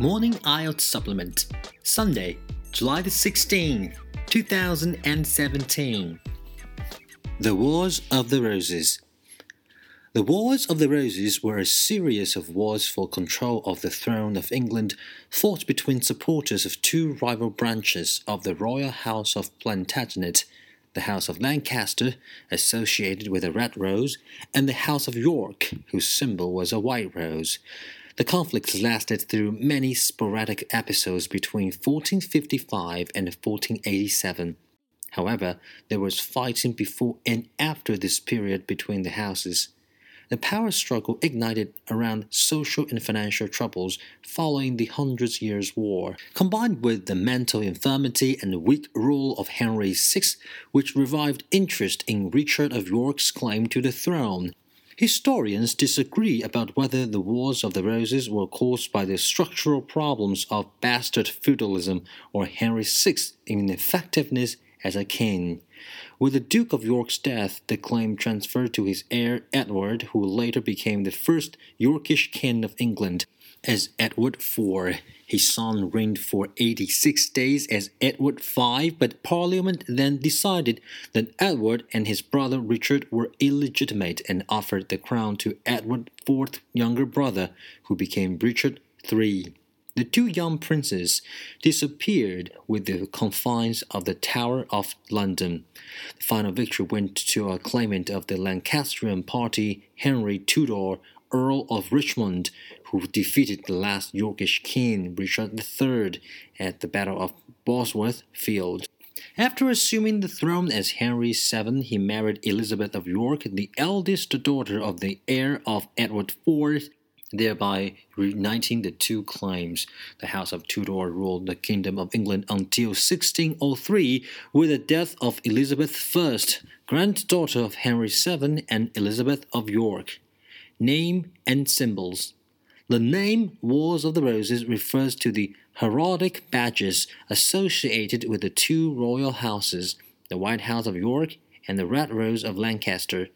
Morning IELTS Supplement, Sunday, July the 16th, 2017. The Wars of the Roses. The Wars of the Roses were a series of wars for control of the throne of England fought between supporters of two rival branches of the royal house of Plantagenet the House of Lancaster, associated with a red rose, and the House of York, whose symbol was a white rose. The conflicts lasted through many sporadic episodes between 1455 and 1487. However, there was fighting before and after this period between the houses. The power struggle ignited around social and financial troubles following the Hundred Years' War, combined with the mental infirmity and weak rule of Henry VI, which revived interest in Richard of York's claim to the throne. Historians disagree about whether the Wars of the Roses were caused by the structural problems of bastard feudalism or Henry VI's ineffectiveness as a king. With the Duke of York's death, the claim transferred to his heir Edward, who later became the first Yorkist king of England as Edward IV. His son reigned for 86 days as Edward V, but Parliament then decided that Edward and his brother Richard were illegitimate and offered the crown to Edward IV's younger brother, who became Richard III. The two young princes disappeared with the confines of the Tower of London. The final victory went to a claimant of the Lancastrian party, Henry Tudor, Earl of Richmond, who defeated the last Yorkist king, Richard III, at the Battle of Bosworth Field. After assuming the throne as Henry VII, he married Elizabeth of York, the eldest daughter of the heir of Edward IV, thereby reuniting the two claims. The House of Tudor ruled the Kingdom of England until 1603, with the death of Elizabeth I, granddaughter of Henry VII and Elizabeth of York. Name and symbols. The name Wars of the Roses refers to the heraldic badges associated with the two royal houses, the White House of York and the Red Rose of Lancaster.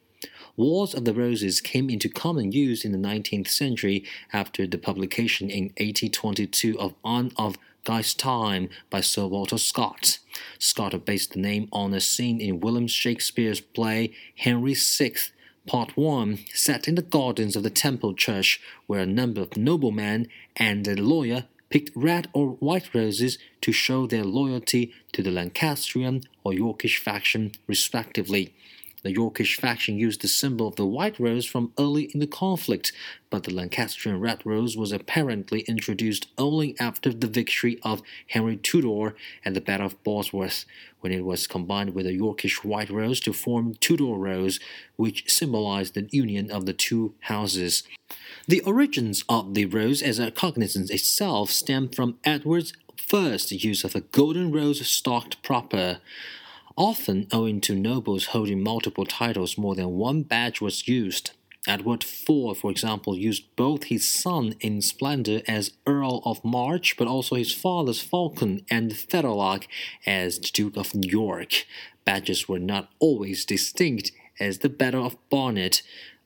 Wars of the Roses came into common use in the 19th century after the publication in 1822 of Anne of Geierstein by Sir Walter Scott. Scott based the name on a scene in William Shakespeare's play Henry VI Part 1 set in the gardens of the Temple Church, where a number of noblemen and a lawyer picked red or white roses to show their loyalty to the Lancastrian or Yorkist faction, respectively. The Yorkist faction used the symbol of the white rose from early in the conflict, but the Lancastrian red rose was apparently introduced only after the victory of Henry Tudor at the Battle of Bosworth, when it was combined with the Yorkist white rose to form Tudor rose, which symbolized the union of the two houses. The origins of the rose as a cognizance itself stem from Edward's first use of a golden rose stalked proper. Often, owing to nobles holding multiple titles, more than one badge was used. Edward IV, for example, used both his sun in splendor as Earl of March, but also his father's falcon and fetterlock as Duke of York. Badges were not always distinct, as the Battle of Barnet.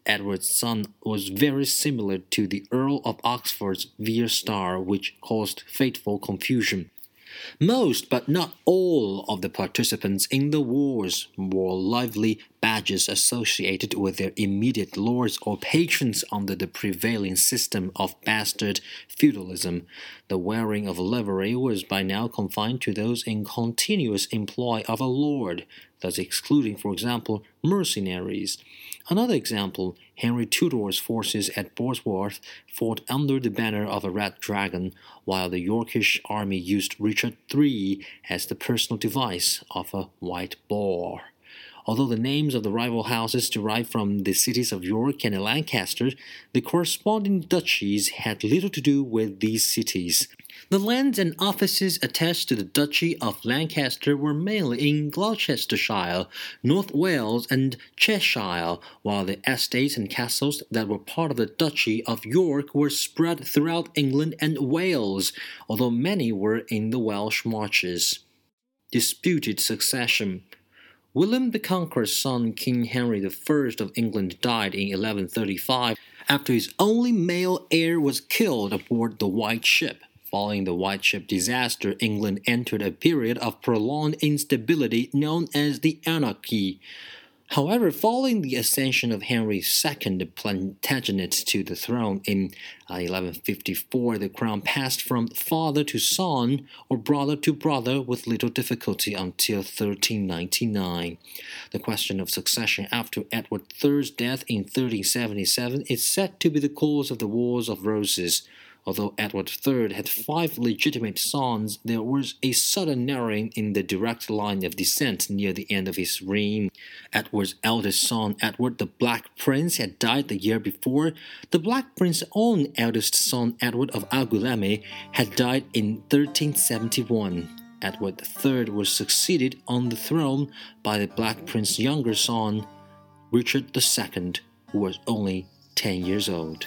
Edward's sun was very similar to the Earl of Oxford's Vere Star, which caused fateful confusion. Most, but not all, of the participants in the wars wore livery badges associated with their immediate lords or patrons under the prevailing system of bastard feudalism. The wearing of livery was by now confined to those in continuous employ of a lord, thus excluding, for example, mercenaries. Another example Henry Tudor's forces at Bosworth fought under the banner of a red dragon, while the Yorkist army used Richard III as the personal device of a white boar. Although the names of the rival houses derived from the cities of York and Lancaster, the corresponding duchies had little to do with these cities. The lands and offices attached to the Duchy of Lancaster were mainly in Gloucestershire, North Wales, and Cheshire, while the estates and castles that were part of the Duchy of York were spread throughout England and Wales, although many were in the Welsh marches. Disputed succession. William the Conqueror's son, King Henry I of England, died in 1135 after his only male heir was killed aboard the White Ship. Following the White Ship disaster, England entered a period of prolonged instability known as the Anarchy. However, following the ascension of Henry II, Plantagenet, to the throne in 1154, uh, the crown passed from father to son or brother to brother with little difficulty until 1399. The question of succession after Edward III's death in 1377 is said to be the cause of the Wars of Roses. Although Edward III had five legitimate sons, there was a sudden narrowing in the direct line of descent near the end of his reign. Edward's eldest son, Edward the Black Prince, had died the year before. The Black Prince's own eldest son, Edward of Angoulême, had died in 1371. Edward III was succeeded on the throne by the Black Prince's younger son, Richard II, who was only 10 years old.